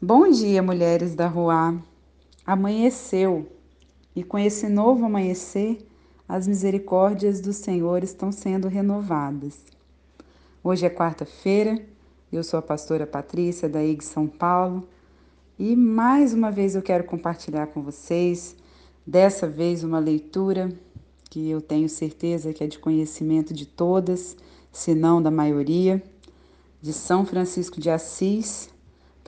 Bom dia, mulheres da rua. Amanheceu, e com esse novo amanhecer, as misericórdias do Senhor estão sendo renovadas. Hoje é quarta-feira, eu sou a pastora Patrícia da IG São Paulo e mais uma vez eu quero compartilhar com vocês, dessa vez uma leitura que eu tenho certeza que é de conhecimento de todas, se não da maioria, de São Francisco de Assis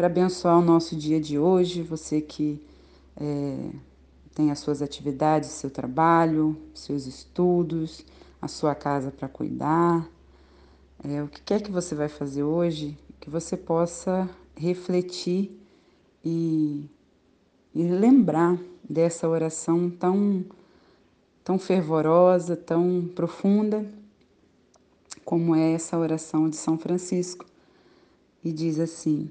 para abençoar o nosso dia de hoje. Você que é, tem as suas atividades, seu trabalho, seus estudos, a sua casa para cuidar. É, o que quer que você vai fazer hoje, que você possa refletir e, e lembrar dessa oração tão, tão fervorosa, tão profunda, como é essa oração de São Francisco. E diz assim: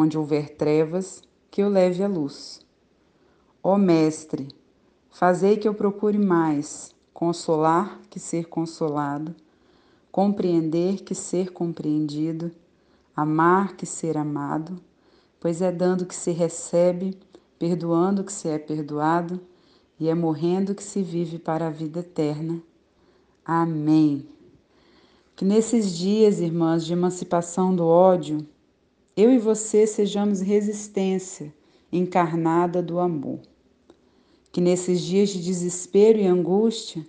Onde houver trevas, que eu leve a luz. Ó Mestre, fazei que eu procure mais consolar que ser consolado, compreender que ser compreendido, amar que ser amado, pois é dando que se recebe, perdoando que se é perdoado, e é morrendo que se vive para a vida eterna. Amém. Que nesses dias, irmãs, de emancipação do ódio, eu e você sejamos resistência encarnada do amor. Que nesses dias de desespero e angústia,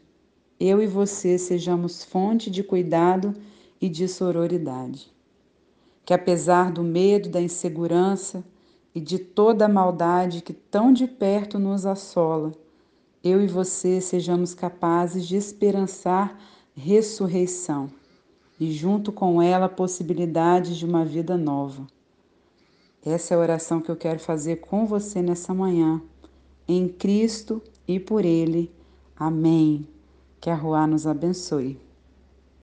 eu e você sejamos fonte de cuidado e de sororidade. Que apesar do medo, da insegurança e de toda a maldade que tão de perto nos assola, eu e você sejamos capazes de esperançar ressurreição e, junto com ela, a possibilidade de uma vida nova. Essa é a oração que eu quero fazer com você nessa manhã, em Cristo e por Ele. Amém. Que a Rua nos abençoe.